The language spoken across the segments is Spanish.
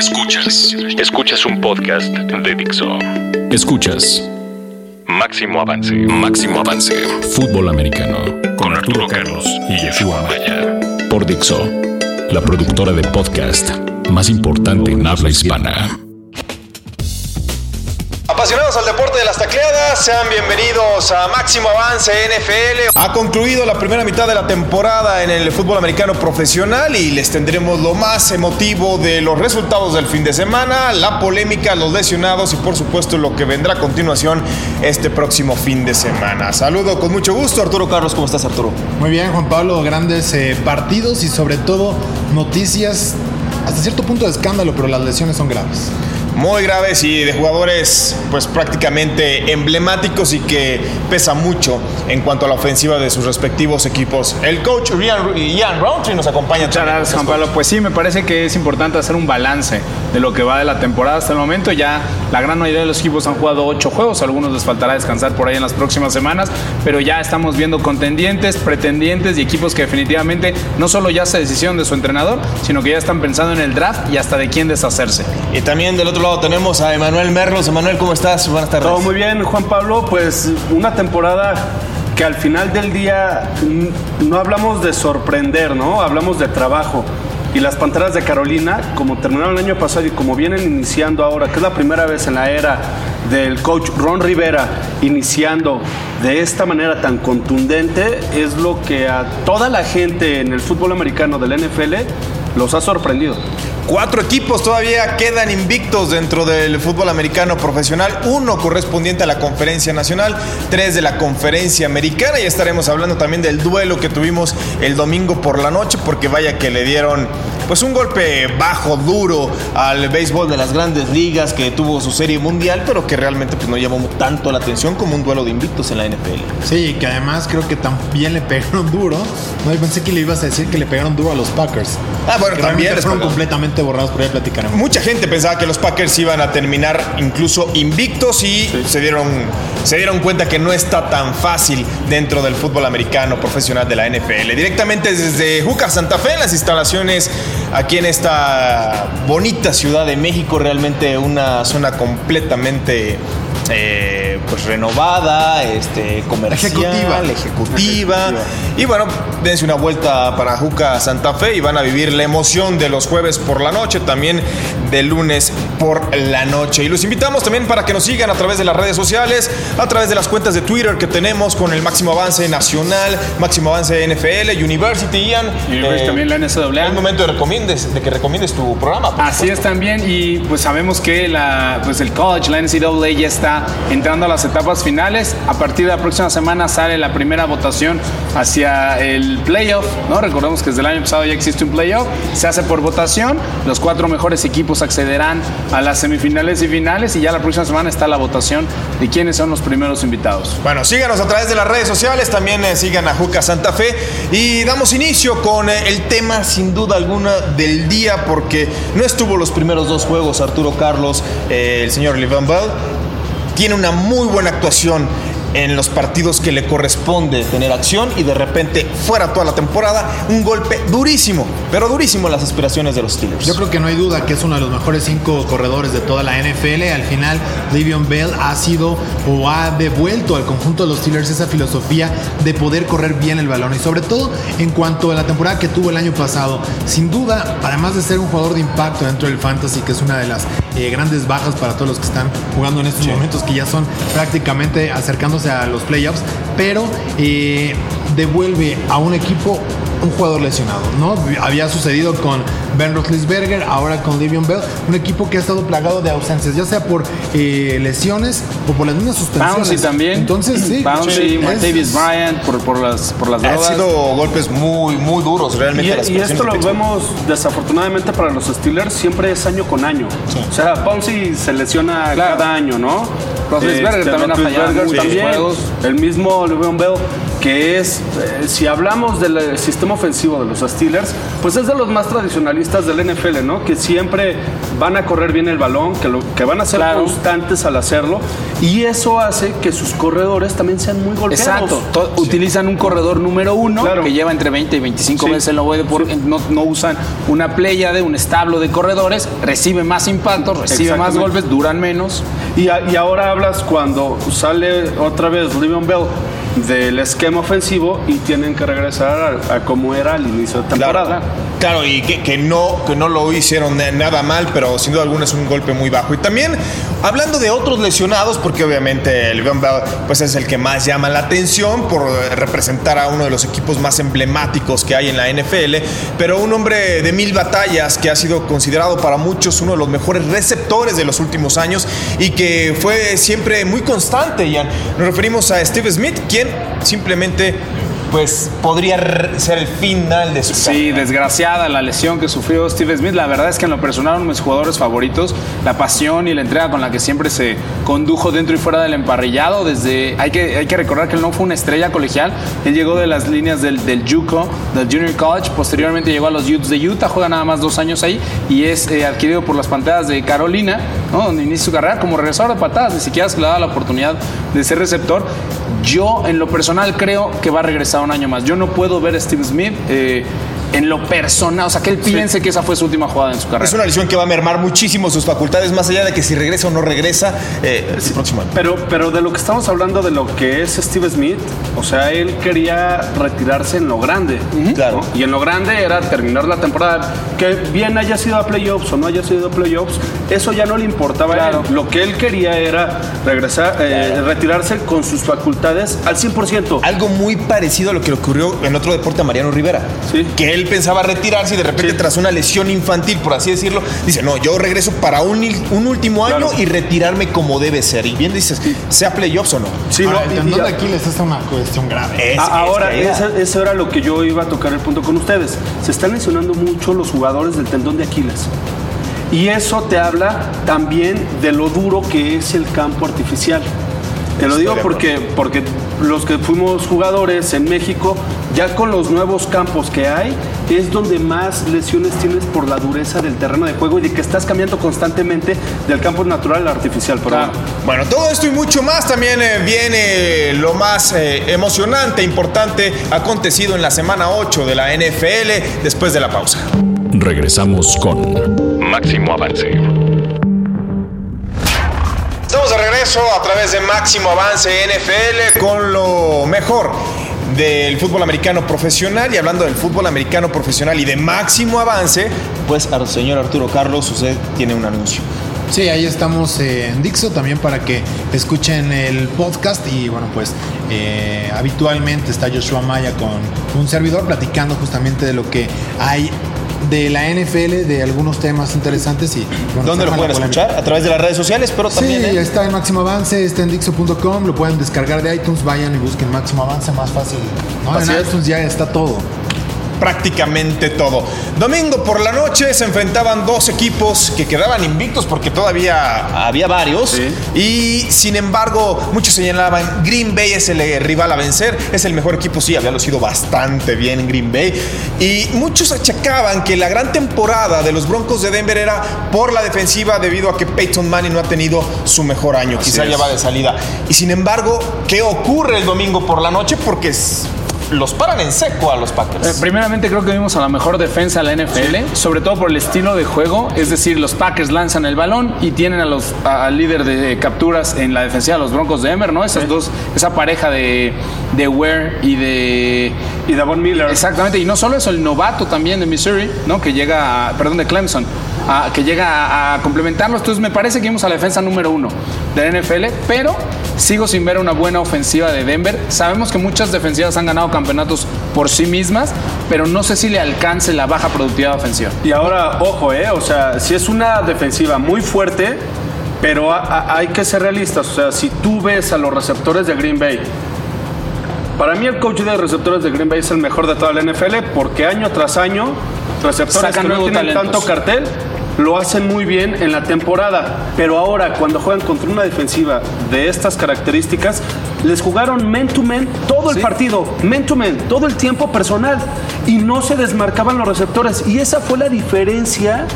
Escuchas. Escuchas un podcast de Dixo. Escuchas. Máximo avance. Máximo avance. Fútbol americano. Con Arturo Carlos y Yeshua Maya. Por Dixo. La productora de podcast más importante en habla hispana. Apasionados al deporte de las tacleadas, sean bienvenidos a Máximo Avance NFL. Ha concluido la primera mitad de la temporada en el fútbol americano profesional y les tendremos lo más emotivo de los resultados del fin de semana, la polémica, los lesionados y por supuesto lo que vendrá a continuación este próximo fin de semana. Saludo con mucho gusto, Arturo Carlos, ¿cómo estás Arturo? Muy bien, Juan Pablo, grandes eh, partidos y sobre todo noticias hasta cierto punto de escándalo, pero las lesiones son graves muy graves y de jugadores pues prácticamente emblemáticos y que pesa mucho en cuanto a la ofensiva de sus respectivos equipos. El coach Ian, Ian Roundtree nos acompaña. Muchas gracias, Juan Pablo. Pues sí, me parece que es importante hacer un balance de lo que va de la temporada hasta el momento. Ya la gran mayoría de los equipos han jugado ocho juegos, algunos les faltará descansar por ahí en las próximas semanas, pero ya estamos viendo contendientes, pretendientes y equipos que definitivamente no solo ya se decisión de su entrenador, sino que ya están pensando en el draft y hasta de quién deshacerse. Y también del otro lado tenemos a Emanuel Merlos. Emanuel, ¿cómo estás? Buenas tardes. Todo muy bien, Juan Pablo. Pues una temporada que al final del día no hablamos de sorprender, ¿no? Hablamos de trabajo. Y las Panteras de Carolina, como terminaron el año pasado y como vienen iniciando ahora, que es la primera vez en la era del coach Ron Rivera iniciando de esta manera tan contundente, es lo que a toda la gente en el fútbol americano del NFL los ha sorprendido. Cuatro equipos todavía quedan invictos dentro del fútbol americano profesional, uno correspondiente a la conferencia nacional, tres de la conferencia americana y estaremos hablando también del duelo que tuvimos el domingo por la noche porque vaya que le dieron pues un golpe bajo, duro al béisbol de las grandes ligas que tuvo su serie mundial, pero que realmente pues, no llamó tanto la atención como un duelo de invictos en la NFL. Sí, que además creo que también le pegaron duro. No, pensé que le ibas a decir que le pegaron duro a los Packers. Ah, bueno, también. Fueron completamente borrados, por ahí platicaremos. Mucha gente pensaba que los Packers iban a terminar incluso invictos y se, dieron, se dieron cuenta que no está tan fácil dentro del fútbol americano profesional de la NFL. Directamente desde Juca Santa Fe, en las instalaciones aquí en esta bonita ciudad de México, realmente una zona completamente eh, pues renovada, este, comercial, ejecutiva. ejecutiva. Y bueno, dense una vuelta para Juca Santa Fe y van a vivir la emoción de los jueves por la noche, también de lunes por la noche. Y los invitamos también para que nos sigan a través de las redes sociales, a través de las cuentas de Twitter que tenemos con el máximo avance nacional, máximo avance NFL, University, Ian. University también la NCAA. Es momento de, recomiendes, de que recomiendes tu programa. Así es también, y pues sabemos que la, pues el college, la NCAA ya está entrando a las etapas finales. A partir de la próxima semana sale la primera votación hacia el playoff, ¿no? Recordemos que desde el año pasado ya existe un playoff. Se hace por votación. Los cuatro mejores equipos accederán a las semifinales y finales y ya la próxima semana está la votación de quiénes son los primeros invitados. Bueno, síganos a través de las redes sociales, también eh, sigan a Juca Santa Fe y damos inicio con eh, el tema sin duda alguna del día porque no estuvo los primeros dos juegos Arturo Carlos, eh, el señor Levan Bell tiene una muy buena actuación en los partidos que le corresponde tener acción y de repente fuera toda la temporada un golpe durísimo, pero durísimo en las aspiraciones de los Steelers. Yo creo que no hay duda que es uno de los mejores cinco corredores de toda la NFL. Al final, Livion Bell ha sido o ha devuelto al conjunto de los Steelers esa filosofía de poder correr bien el balón y sobre todo en cuanto a la temporada que tuvo el año pasado. Sin duda, además de ser un jugador de impacto dentro del fantasy, que es una de las eh, grandes bajas para todos los que están jugando en estos momentos, que ya son prácticamente acercándose a los playoffs, pero eh, devuelve a un equipo un jugador lesionado, ¿no? Había sucedido con Ben Roethlisberger, ahora con Livion Bell, un equipo que ha estado plagado de ausencias, ya sea por eh, lesiones o por las mismas suspensiones. Bouncy también. Entonces, sí. Bouncy, Davis Bryant, por, por, las, por las drogas. Han sido golpes muy, muy duros, realmente. Y, esto lo vemos, desafortunadamente para los Steelers, siempre es año con año. O sea, Bouncy se lesiona cada año, ¿no? Roethlisberger este, también ha fallado también, El mismo Livion Bell que es, eh, si hablamos del eh, sistema ofensivo de los Steelers, pues es de los más tradicionalistas del NFL, ¿no? Que siempre van a correr bien el balón, que, lo, que van a ser constantes al hacerlo, y eso hace que sus corredores también sean muy golpeados. Exacto, utilizan un corredor número uno que lleva entre 20 y 25 veces en la por, no, no, usan una playa de un establo de corredores, recibe más impactos, recibe más golpes, duran menos. Y, y ahora hablas cuando sale otra vez Livion Bell del esquema ofensivo y tienen que regresar a, como era al inicio de temporada. Claro, y que, no, que no lo hicieron nada mal, pero sin duda alguna es un golpe muy bajo. Y también hablando de otros lesionados, porque obviamente el Bell pues es el que más llama la atención por representar a uno de los equipos más emblemáticos que hay en la NFL, pero un hombre de mil batallas que ha sido considerado para muchos uno de los mejores receptores de los últimos años y que fue siempre muy constante, Nos referimos a Steve Smith, quien simplemente pues podría ser el final de su Sí, desgraciada la lesión que sufrió Steve Smith. La verdad es que en lo personal uno de mis jugadores favoritos, la pasión y la entrega con la que siempre se condujo dentro y fuera del emparrillado. Desde hay que, hay que recordar que él no fue una estrella colegial. Él llegó de las líneas del, del JUCO, del Junior College. Posteriormente llegó a los Utes de Utah, juega nada más dos años ahí y es eh, adquirido por las panteras de Carolina, donde inicia su carrera como regresador de patadas. Ni siquiera se le daba la oportunidad de ser receptor. Yo, en lo personal, creo que va a regresar un año más. Yo no puedo ver a Steve Smith eh, en lo personal, o sea, que él piense que esa fue su última jugada en su carrera. Es una lesión que va a mermar muchísimo sus facultades, más allá de que si regresa o no regresa eh, el próximo año. Pero, pero de lo que estamos hablando, de lo que es Steve Smith, o sea, él quería retirarse en lo grande. Claro. Y en lo grande era terminar la temporada. Que bien haya sido a playoffs o no haya sido a playoffs, eso ya no le importaba a él. Lo que él quería era regresar, eh, retirarse con sus facultades al 100%. Algo muy parecido a lo que ocurrió en otro deporte a Mariano Rivera. Sí. Que él él pensaba retirarse y de repente tras una lesión infantil, por así decirlo, dice, no, yo regreso para un, un último año y retirarme como debe ser. Y bien dices, sea playoffs o no. Sí, no, el tendón de Aquiles es una cuestión grave. ahora, eso era lo que yo iba a tocar el punto con ustedes. Se están lesionando mucho los jugadores del tendón de Aquiles. Y eso te habla también de lo duro que es el campo artificial. Te lo digo porque, porque los que fuimos jugadores en México, ya con los nuevos campos que hay, es donde más lesiones tienes por la dureza del terreno de juego y de que estás cambiando constantemente del campo natural al artificial. Pero bueno. todo esto y mucho más también eh, viene lo más eh, emocionante, importante acontecido en la semana 8 de la NFL después de la pausa. Regresamos con Máximo Avance de regreso a través de Máximo Avance NFL con lo mejor del fútbol americano profesional y hablando del fútbol americano profesional y de máximo avance, pues señor Arturo Carlos, usted tiene un anuncio. Sí, ahí estamos en Dixo también para que escuchen el podcast y bueno, pues eh, habitualmente está Joshua Maya con un servidor platicando justamente de lo que hay de la NFL, de algunos temas interesantes. y ¿Dónde lo pueden escuchar? A través de las redes sociales, pero también. Sí, está en Máximo Avance, está en Dixo.com, lo pueden descargar de iTunes, vayan y busquen Máximo Avance, más fácil. en iTunes ya está todo prácticamente todo. Domingo por la noche se enfrentaban dos equipos que quedaban invictos porque todavía había varios. Y sin embargo, muchos señalaban Green Bay es el rival a vencer, es el mejor equipo, sí, había sido bastante bien Green Bay. Y muchos achacaban que la gran temporada de los Broncos de Denver era por la defensiva debido a que Peyton Manning no ha tenido su mejor año, quizá ya va de salida. Y sin embargo, ¿qué ocurre el domingo por la noche? Porque los paran en seco a los Packers. Eh, primeramente creo que vimos a la mejor defensa de la NFL, sobre todo por el estilo de juego, es decir, los Packers lanzan el balón y tienen a los al líder de capturas en la defensiva los Broncos de Emer, ¿no? Esas dos, esa pareja de, de Ware y de y Davon Miller. Exactamente, y no solo eso, el novato también de Missouri, ¿no? Que llega, perdón, de Clemson, que llega a, complementarlos. Entonces me parece que vimos a la defensa número uno de la NFL, pero sigo sin ver una buena ofensiva de Denver. Sabemos que muchas defensivas han ganado campeonatos por sí mismas, pero no sé si le alcance la baja productividad ofensiva. Y ahora, ojo, ¿eh? O sea, si es una defensiva muy fuerte, pero hay que ser realistas. O sea, si tú ves a los receptores de Green Bay, para mí el coach de receptores de Green Bay es el mejor de toda la NFL porque año tras año receptores que no tienen tanto cartel lo hacen muy bien en la temporada, pero ahora cuando juegan contra una defensiva de estas características, les jugaron men to men todo el partido, men to men, todo el tiempo personal y no se desmarcaban los receptores. Y esa fue la diferencia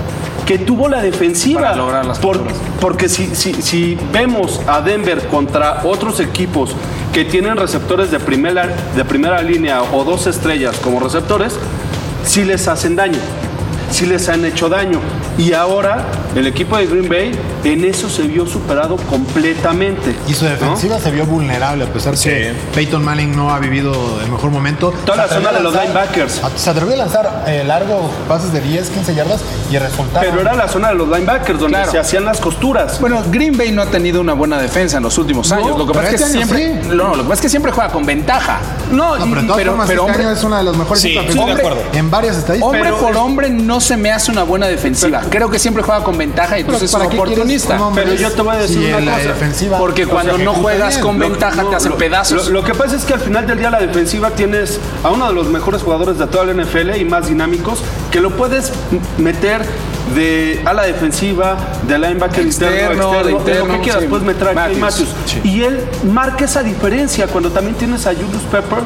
que tuvo la defensiva. Para lograr las Por- porque si, si, si vemos a Denver contra otros equipos que tienen receptores de primera, de primera línea o dos estrellas como receptores, si les hacen daño, si les han hecho daño. Y ahora el equipo de Green Bay en eso se vio superado completamente. Y su ¿no? defensiva se vio vulnerable, a pesar que Peyton Manning no ha vivido el mejor momento. Toda la Se zona de los linebackers. Se atrevió a lanzar eh, largos pases de 10, 15 yardas y resultaron. Pero era la zona de los linebackers donde Claro. se hacían las costuras. Bueno, Green Bay no ha tenido una buena defensa en los últimos No, años. Lo que pasa es que este siempre. sí. No, lo que pasa es que siempre juega con ventaja. no, No, pero pero- formas, pero este hombre- año es una de las mejores Sí, de acuerdo. en varias estadísticas. Hombre Pero- por hombre no se me hace una buena defensiva. Creo que siempre juega con ventaja y entonces es ¿para un oportunista. Pero yo te voy a decir si una en la cosa. defensiva Porque cuando no juegas bien? con Lo- ventaja no, te hacen lo- pedazos. Lo, lo que pasa es que al final del día la defensiva tienes a uno de los mejores jugadores de toda la NFL y más dinámicos que lo puedes meter de a la defensiva, de linebacker interno, Externo, externo, de lo que quieras, sí. puedes meter a Matthews, Matthews. Y él marca esa diferencia cuando también tienes a Julius Peppers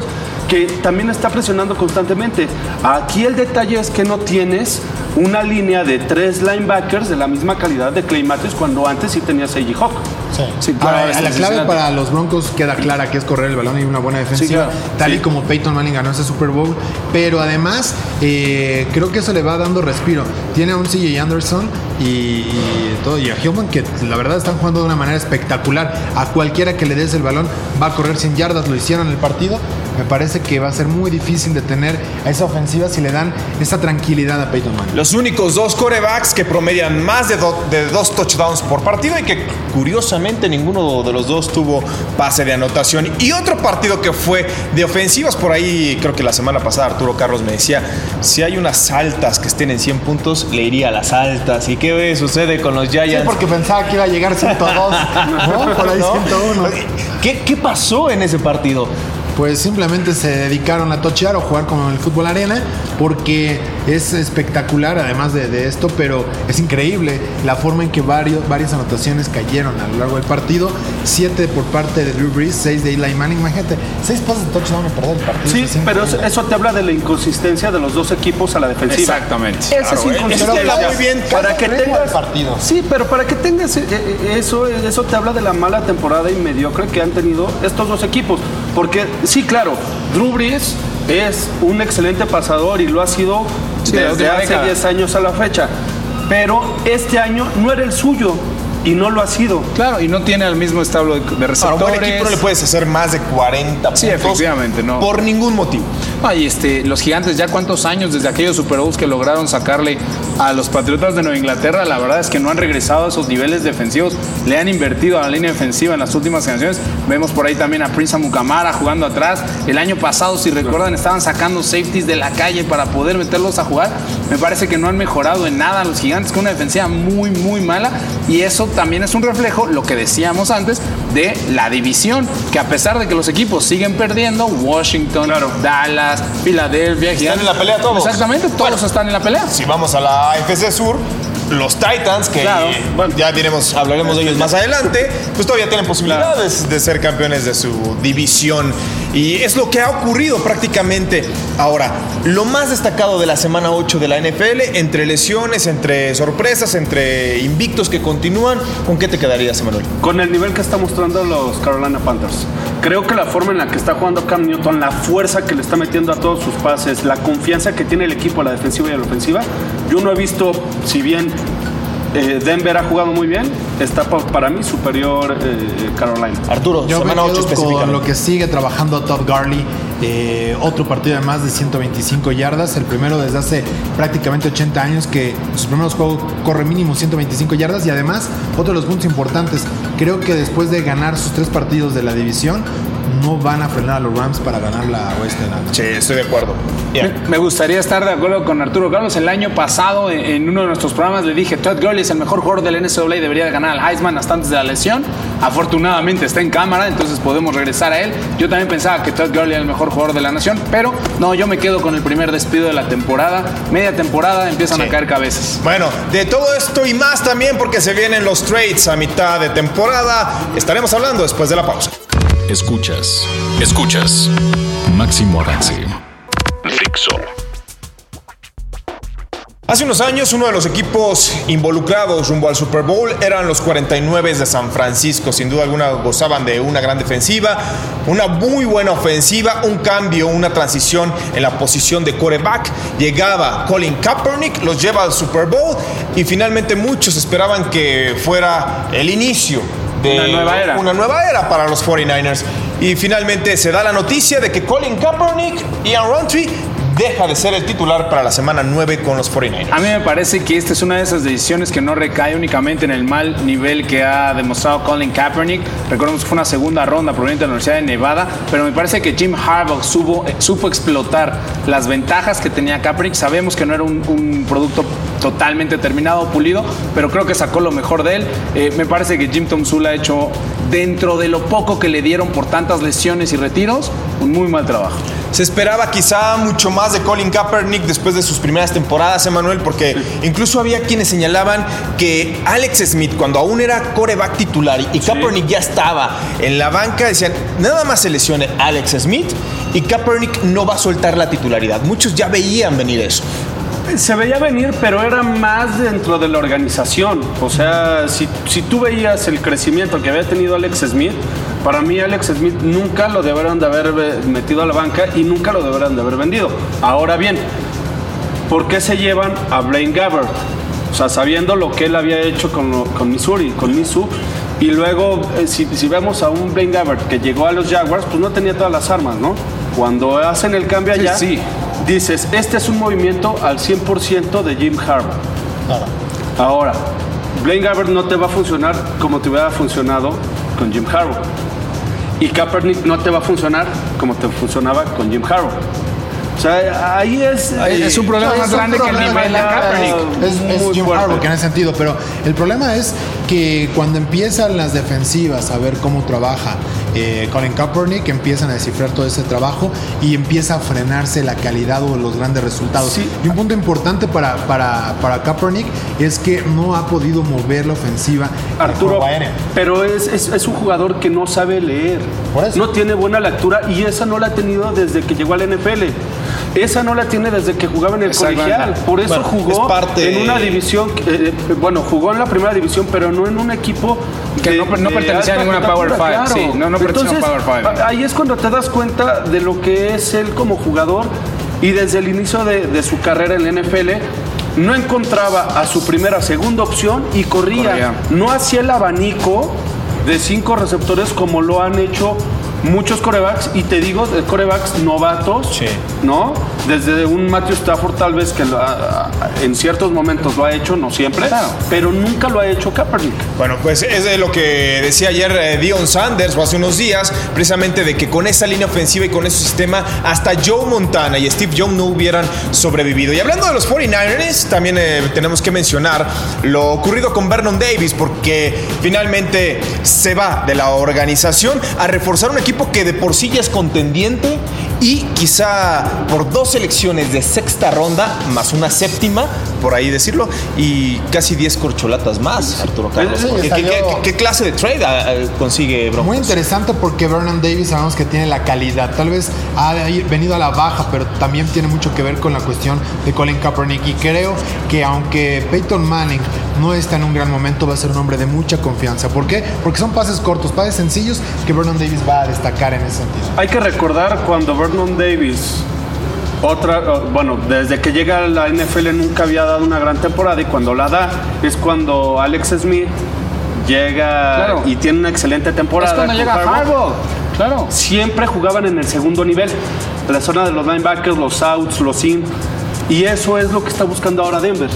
que también está presionando constantemente. Aquí el detalle es que no tienes una línea de tres linebackers de la misma calidad de Clay Matthews cuando antes sí tenías a. Hawk. Sí. Sí, claro, Ahora, la clave impresionante. para los Broncos queda clara que es correr el balón y una buena defensiva, claro. tal y como Peyton Manning ganó ese Super Bowl. Pero además, eh, creo que eso le va dando respiro. Tiene a un CJ Anderson y, y todo, y a Hillman que la verdad están jugando de una manera espectacular. A cualquiera que le des el balón va a correr 100 yardas, lo hicieron en el partido. Me parece que va a ser muy difícil detener a esa ofensiva si le dan esa tranquilidad a Peyton Manning. Los únicos dos corebacks que promedian más de, do- de dos touchdowns por partido y que curiosamente ninguno de los dos tuvo pase de anotación. Y otro partido que fue de ofensivas por ahí, creo que la semana pasada Arturo Carlos me decía, si hay unas altas que estén en 100 puntos, le iría a las altas. ¿Y qué sucede con los Sí, Giants? porque pensaba que iba a llegar 102, ¿no? Por ahí ¿No? 101. ¿Qué, ¿Qué pasó en ese partido? Pues simplemente se dedicaron a tochear o jugar como en el fútbol arena porque es espectacular además de, de esto, pero es increíble la forma en que varios, varias anotaciones cayeron a lo largo del partido. Siete por parte de Drew Brees, seis de Eli Manning. Imagínate, seis pases de touchdown y perder el partido. Sí, Es pero eso te habla de la inconsistencia de los dos equipos a la defensiva. Exactamente. Esa Claro, es eh, inconsistencia. eso muy bien. Para que tengas partido. Sí, pero para que tengas eh, eh, eso, eso te habla de la mala temporada y mediocre que han tenido estos dos equipos. Porque sí, claro, Drew Brees es un excelente pasador y lo ha sido Sí, desde hace década. 10 años a la fecha. Pero este año no era el suyo y no lo ha sido. Claro, y no tiene el mismo establo de, un receptores. buen equipo no le puedes hacer más de 40 Sí, puntos efectivamente, no. por ningún motivo. Ay, este, los gigantes, ya cuántos años desde aquellos Super Bowls que lograron sacarle a los Patriotas de Nueva Inglaterra, la verdad es que no han regresado a esos niveles defensivos, le han invertido a la línea defensiva en las últimas generaciones. Vemos por ahí también a Prince Amukamara jugando atrás. El año pasado, si recuerdan, estaban sacando safeties de la calle para poder meterlos a jugar. Me parece que no han mejorado en nada los gigantes, con una defensiva muy, muy mala. Y eso también es un reflejo, lo que decíamos antes, de la división, que a pesar de que los equipos siguen perdiendo, Washington, Dallas, Filadelfia, Gigantes, en la pelea todos. Exactamente, todos están en la pelea. Si vamos a la AFC Sur, los Titans, que Claro. bueno, ya diremos, hablaremos de ellos más adelante, pues todavía tienen posibilidades de ser campeones de su división. Y es lo que ha ocurrido prácticamente. Ahora, lo más destacado de la semana 8 de la NFL, entre lesiones, entre sorpresas, entre invictos que continúan, ¿con qué te quedarías, Emanuel? con el nivel que está mostrando los Carolina Panthers. Creo que la forma en la que está jugando Cam Newton, la fuerza que le está metiendo a todos sus pases, la confianza que tiene el equipo la defensiva y la ofensiva, yo no he visto, si bien eh, Denver ha jugado muy bien, está pa- para mí superior eh, Carolina. Arturo, Yo me semana 8 quedo con lo que sigue trabajando Todd Garley. eh, otro partido de más de 125 yardas. El primero desde hace prácticamente 80 años que en sus primeros juegos corre mínimo 125 yardas. Y además, otro de los puntos importantes. Creo que después de ganar sus tres partidos de la división, no van a frenar a los Rams para ganar la Oeste Sí, estoy de acuerdo. Me, gustaría estar de acuerdo con Arturo Carlos. El año pasado, en, en uno de nuestros programas, le dije: Todd Gurley es el mejor jugador del NCAA y debería de ganar al Heisman hasta antes de la lesión. Afortunadamente está en cámara, entonces podemos regresar a él. Yo también pensaba que Todd Gurley era el mejor jugador de la nación, pero no, yo me quedo con el primer despido de la temporada. Media temporada empiezan Sí. a caer cabezas. Bueno, de todo esto y más también porque se vienen los trades a mitad de temporada. Estaremos hablando después de la pausa. Escuchas. Escuchas. Máximo avance. Fixo. Hace unos años, uno de los equipos involucrados rumbo al Super Bowl eran los 49 de San Francisco. Sin duda alguna gozaban de una gran defensiva, una muy buena ofensiva, un cambio, una transición en la posición de quarterback. Llegaba Colin Kaepernick, los lleva al Super Bowl y finalmente muchos esperaban que fuera el inicio de Una nueva era. una nueva era para los 49ers. Y finalmente se da la noticia de que Colin Kaepernick y Aaron Roundtree deja de ser el titular para la semana 9 con los 49ers. A mí me parece que esta es una de esas decisiones que no recae únicamente en el mal nivel que ha demostrado Colin Kaepernick. Recordemos que fue una segunda ronda proveniente de la Universidad de Nevada, pero me parece que Jim Harbaugh supo, eh, supo explotar las ventajas que tenía Kaepernick. Sabemos que no era un, un producto totalmente terminado, pulido, pero creo que sacó lo mejor de él. Eh, me parece que Jim Tom Sula ha hecho, dentro de lo poco que le dieron por tantas lesiones y retiros, un muy mal trabajo. Se esperaba quizá mucho más de Colin Kaepernick después de sus primeras temporadas, Emanuel, porque incluso había quienes señalaban que Alex Smith, cuando aún era coreback titular y Kaepernick ya estaba en la banca, decían, nada más se lesione Alex Smith y Kaepernick no va a soltar la titularidad. Muchos ya veían venir eso. Se veía venir, pero era más dentro de la organización. O sea, si, si tú veías el crecimiento que había tenido Alex Smith, para mí Alex Smith nunca lo deberían de haber eh, metido a la banca y nunca lo deberían de haber vendido. Ahora bien, ¿por qué se llevan a Blaine Gabbert? O sea, sabiendo lo que él había hecho con, lo- con Missouri, con Mizzou, y luego, eh, si, si vemos a un Blaine Gabbert que llegó a los Jaguars, pues no tenía todas las armas, ¿no? Cuando hacen el cambio allá, sí. Dices, este es un movimiento al 100% de Jim Harbaugh. Ahora, Blaine Gabbert no te va a funcionar como te hubiera funcionado con Jim Harbaugh. Y Kaepernick no te va a funcionar como te funcionaba con Jim Harbaugh. O sea, ahí es... Ahí es un problema No, más grande que el nivel de grande. Kaepernick. Es, Jim fuerte. Harbaugh en ese sentido, pero el problema es que cuando empiezan las defensivas a ver cómo trabaja eh, Colin Kaepernick, empiezan a descifrar todo ese trabajo y empieza a frenarse la calidad o los grandes resultados. Sí. Y un punto importante para, para, para Kaepernick es que no ha podido mover la ofensiva. Arturo, pero es, es- es un jugador que no sabe leer. Por eso. No tiene buena lectura y esa no la ha tenido desde que llegó al NFL. Esa no la tiene desde que jugaba en el colegial. Por eso Bueno, jugó es parte- en una división, eh, eh, bueno, jugó en la primera división, pero no en un equipo Que no- no pertenecía a ninguna Power Five, sí, no- no pertenecía a Entonces, Power Five. Ahí es cuando te das cuenta de lo que es él como jugador y desde el inicio de, de su carrera en la NFL no encontraba a su primera, segunda opción y corría. Corría. No hacía el abanico de cinco receptores como lo han hecho muchos corebacks y te digo de corebacks novatos, Sí. ¿no? Desde un Matthew Stafford tal vez que ha- en ciertos momentos lo ha hecho, no siempre, Claro. pero nunca lo ha hecho Kaepernick. Bueno, pues es de lo que decía ayer eh, Dion Sanders o hace unos días, precisamente de que con esa línea ofensiva y con ese sistema, hasta Joe Montana y Steve Young no hubieran sobrevivido. Y hablando de los 49ers, también eh, tenemos que mencionar lo ocurrido con Vernon Davis, porque finalmente se va de la organización a reforzar un equipo que de por sí ya es contendiente y quizá por dos selecciones de sexta ronda, más una séptima, por ahí decirlo, y casi 10 corcholatas más, Arturo Carlos. Sí, ¿Qué, qué- salió- qué- qué clase de trade ah, ah, consigue Broncos? Muy interesante porque Vernon Davis sabemos que tiene la calidad. Tal vez ha venido a la baja, pero también tiene mucho que ver con la cuestión de Colin Kaepernick. Y creo que aunque Peyton Manning no está en un gran momento, va a ser un hombre de mucha confianza. ¿Por qué? Porque son pases cortos, pases sencillos que Vernon Davis va a destacar en ese sentido. Hay que recordar cuando Vernon Davis, otra, bueno, desde que llega a la NFL nunca había dado una gran temporada y cuando la da es cuando Alex Smith llega Claro. y tiene una excelente temporada. Es cuando llega Harbaugh. Claro. Siempre jugaban en el segundo nivel, la zona de los linebackers, los outs, los in, y eso es lo que está buscando ahora Denver.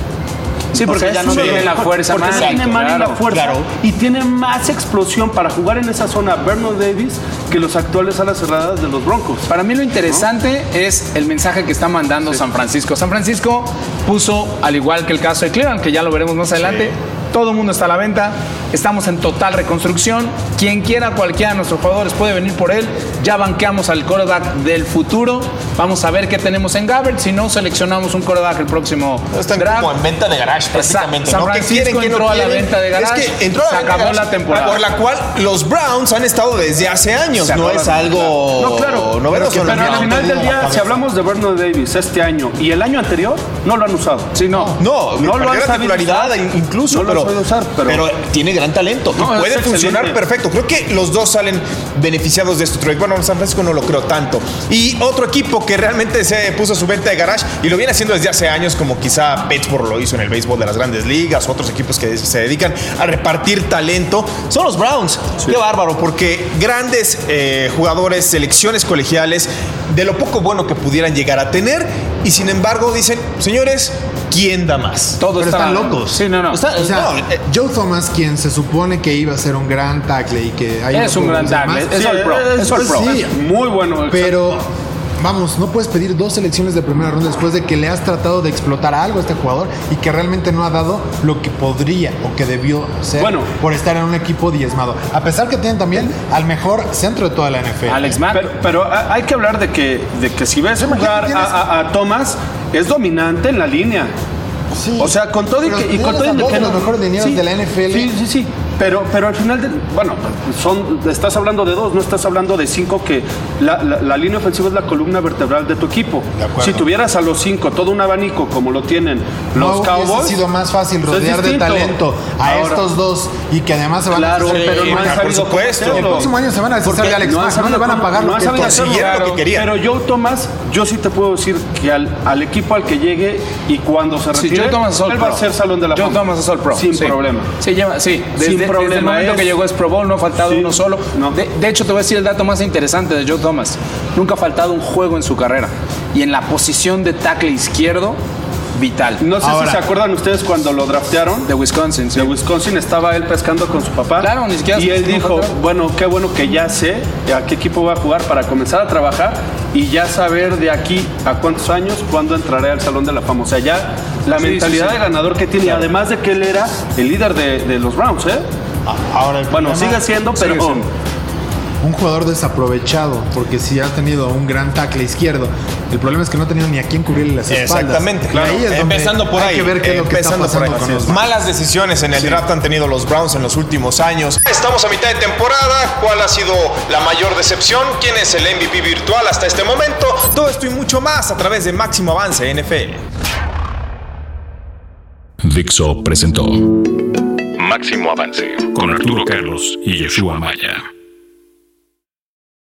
Sí, porque O sea, ya no tiene la fuerza porque más. tiene la Claro, fuerza claro. y tiene más explosión para jugar en esa zona Vernon Davis que los actuales alas cerradas de los Broncos. Para mí lo interesante es el mensaje que está mandando San Francisco. San Francisco puso, al igual que el caso de Cleveland, que ya lo veremos más adelante, Todo el mundo está a la venta. Estamos en total reconstrucción. Quien quiera, cualquiera de nuestros jugadores puede venir por él. Ya banqueamos al quarterback del futuro. Vamos a ver qué tenemos en Gabbert. Si no, seleccionamos un quarterback el próximo Están draft. como en venta de garage prácticamente. San ¿no? ¿Qué Francisco quieren, no entró a la venta de garage, Es que entró a se la de acabó garage, la temporada. Por la cual los Browns han estado desde hace años. Se No es algo No, claro. novedoso. Pero, ¿no? pero al No, final no, del no, día, no, si hablamos de Vernon Davis este año y el año anterior, no lo han usado. Sí, no. No, No lo perdió han la sabido incluso, No lo pero, usar, pero- tiene gran talento No, y puede funcionar excelente. perfecto. Creo que los dos salen beneficiados de esto. trade. Bueno, San Francisco no lo creo tanto. Y otro equipo que realmente se puso su venta de garage y lo viene haciendo desde hace años, como quizá Pittsburgh lo hizo en el béisbol de las grandes ligas, otros equipos que se dedican a repartir talento, son los Browns. Qué bárbaro, porque grandes eh, jugadores, selecciones colegiales, de lo poco bueno que pudieran llegar a tener, y sin embargo dicen, señores, ¿quién da más? Todo Pero está- están locos. Sí, no, no. Está- O sea, no, eh, Joe Thomas, quien se supone que iba a ser un gran tackle y que ahí Es un gran tackle. Es all pro. Es all pro. Sí, Muy bueno. Pero vamos, no puedes pedir dos selecciones de primera ronda después de que le has tratado de explotar algo a este jugador y que realmente no ha dado lo que podría o que debió ser Bueno. por estar en un equipo diezmado. A pesar que tienen también al mejor centro de toda la NFL. Alex Mack. Pero, pero ha- hay que hablar de que, de que si ves jugar a, a- a Thomas, es dominante en la línea. Sí. O sea, con todo y que. Y con todo de los no- mejores linieros de la NFL. Sí, sí, sí. Pero, pero al final, de- bueno, son, estás hablando de dos, no estás hablando de cinco, que la, la- la línea ofensiva es la columna vertebral de tu equipo. De. Si tuvieras a los cinco todo un abanico como lo tienen los no Cowboys. hubiese sido más fácil rodear de talento a Ahora, estos dos y que además se van Claro, a hacer pero no han por supuesto. El próximo año se van a deshacer de Alex no no le van a pagar no lo que consiguieron lo que querían. Pero Joe Thomas, yo sí te puedo decir que al, al equipo al que llegue y cuando se Sí, retire, Joe Thomas él va a ser Salón de la Joe Fama. Thomas es All Pro. Sin Sí. problema. Sí, lleva, sí. Desde, Desde problema, el momento es- que llegó es Pro Bowl no ha faltado Sí. uno solo. No. De, de hecho, te voy a decir el dato más interesante de Joe Thomas. Nunca ha faltado un juego en su carrera. Y en la posición de tackle izquierdo, vital. No sé Ahora. si se acuerdan ustedes cuando lo draftearon. De Wisconsin, sí. De Wisconsin estaba él pescando con su papá. Claro, ni siquiera Y él dijo, bueno, qué bueno que ya sé a qué equipo va a jugar para comenzar a trabajar y ya saber de aquí a cuántos años cuándo entraré al Salón de la Fama. O sea, ya la Sí, mentalidad sí, sí. de ganador que tiene, además de que él era el líder de, de los Browns, ¿eh? Ahora el Bueno, sigue siendo, pero... Sigue siendo. Un jugador desaprovechado, porque si ha tenido un gran tackle izquierdo, el problema es que no ha tenido ni a quién cubrirle las espaldas. Exactamente, claro. ahí es donde empezando por hay ahí. que ver qué es lo que está por ahí. con los Malas decisiones en el draft han tenido los Browns en los últimos años. Estamos a mitad de temporada. ¿Cuál ha sido la mayor decepción? ¿Quién es el MVP virtual hasta este momento? Todo esto y mucho más a través de Máximo Avance NFL. Dixo presentó Máximo Avance con Arturo Carlos y Yeshua Maya.